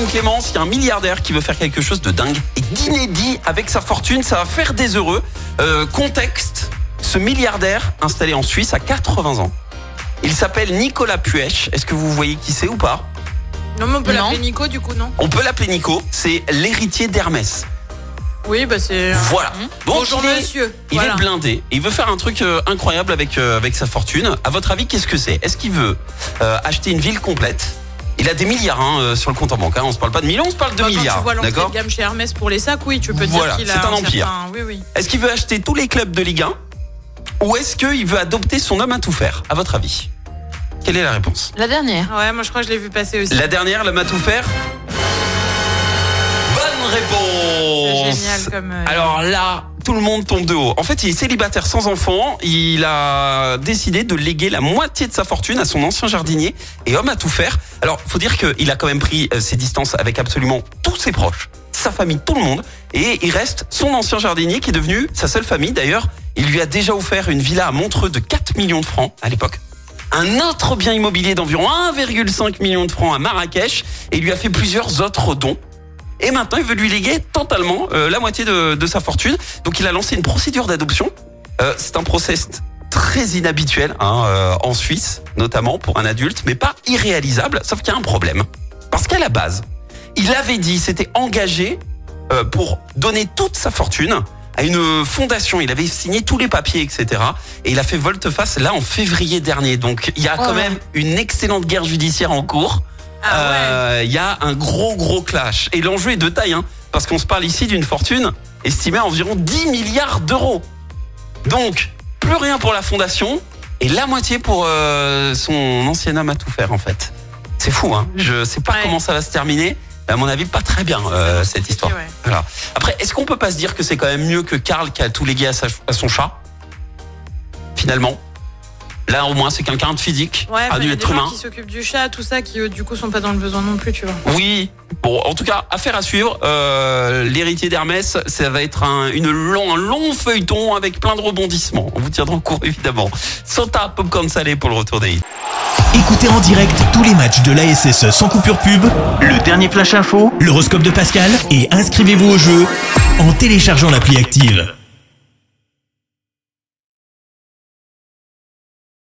Karine Clémence, il y a un milliardaire qui veut faire quelque chose de dingue et d'inédit avec sa fortune. Ça va faire des heureux. Euh, contexte, ce milliardaire installé en Suisse à 80 ans. Il s'appelle Nicolas Puech. Est-ce que vous voyez qui c'est ou pas? Non, mais on peut l'appeler Nico du coup, non? On peut l'appeler Nico. C'est l'héritier d'Hermès. Oui, bah c'est. Voilà. Donc Bonjour il est- monsieur. Il Voilà. est blindé. Il veut faire un truc euh, incroyable avec, euh, avec sa fortune. À votre avis, qu'est-ce que c'est? Est-ce qu'il veut euh, acheter une ville complète? Il a des milliards hein, euh, sur le compte en banque. Hein. On se parle pas de millions, on se parle de Bah, Quand milliards. tu vois l'entrée D'accord de gamme chez Hermès pour les sacs, oui, tu peux Voilà, dire qu'il a c'est un empire. certain- Oui, oui. Est-ce qu'il veut acheter tous les clubs de Ligue 1 Ou est-ce qu'il veut adopter son homme à tout faire À votre avis? Quelle est la réponse? La dernière. Ouais, moi je crois que je l'ai vu passer aussi. La dernière, l'homme à tout faire? Bonne réponse C'est génial comme. euh, Alors là, tout le monde tombe de haut. En fait, il est célibataire sans enfant. Il a décidé de léguer la moitié de sa fortune à son ancien jardinier et homme à tout faire. Alors, faut dire qu'il a quand même pris euh, ses distances avec absolument tous ses proches, sa famille, tout le monde. Et il reste son ancien jardinier qui est devenu sa seule famille. D'ailleurs, il lui a déjà offert une villa à Montreux de 4 millions de francs à l'époque. Un autre bien immobilier d'environ 1,5 million de francs à Marrakech et il lui a fait plusieurs autres dons. Et maintenant, il veut lui léguer totalement euh, la moitié de, de sa fortune. Donc, il a lancé une procédure d'adoption. Euh, c'est un process très inhabituel hein, euh, en Suisse, notamment pour un adulte, mais pas irréalisable. Sauf qu'il y a un problème. Parce qu'à la base, il avait dit, s'était engagé euh, pour donner toute sa fortune à une fondation. Il avait signé tous les papiers, etc. Et il a fait volte-face là en février dernier. Donc, il y a quand Oh. même une excellente guerre judiciaire en cours. Ah ouais. Euh, Il y a un gros gros clash. Et l'enjeu est de taille, hein, parce qu'on se parle ici d'une fortune estimée à environ 10 milliards d'euros. Donc, plus rien pour la fondation et la moitié pour euh, son ancien homme à tout faire en fait. C'est fou, hein. Je sais pas Ouais. comment ça va se terminer. mais À mon avis, pas très bien euh, cette histoire. Ouais. Voilà. Après, est-ce qu'on peut pas se dire que c'est quand même mieux que Karl qui a tout légué à son chat? Finalement. Là, au moins, c'est quelqu'un de physique, Ouais, un être humain. qui s'occupent du chat, tout ça, qui eux, du coup sont pas dans le besoin non plus, tu vois. Oui. Bon, en tout cas, affaire à suivre. Euh, L'héritier d'Hermès, ça va être un, une long, un long feuilleton avec plein de rebondissements. On vous tiendra au courant, évidemment. Santa Popcorn Salé pour le retour des hits. Écoutez en direct tous les matchs de l'ASSE sans coupure pub, le dernier flash info, l'horoscope de Pascal et inscrivez-vous au jeu en téléchargeant l'appli active.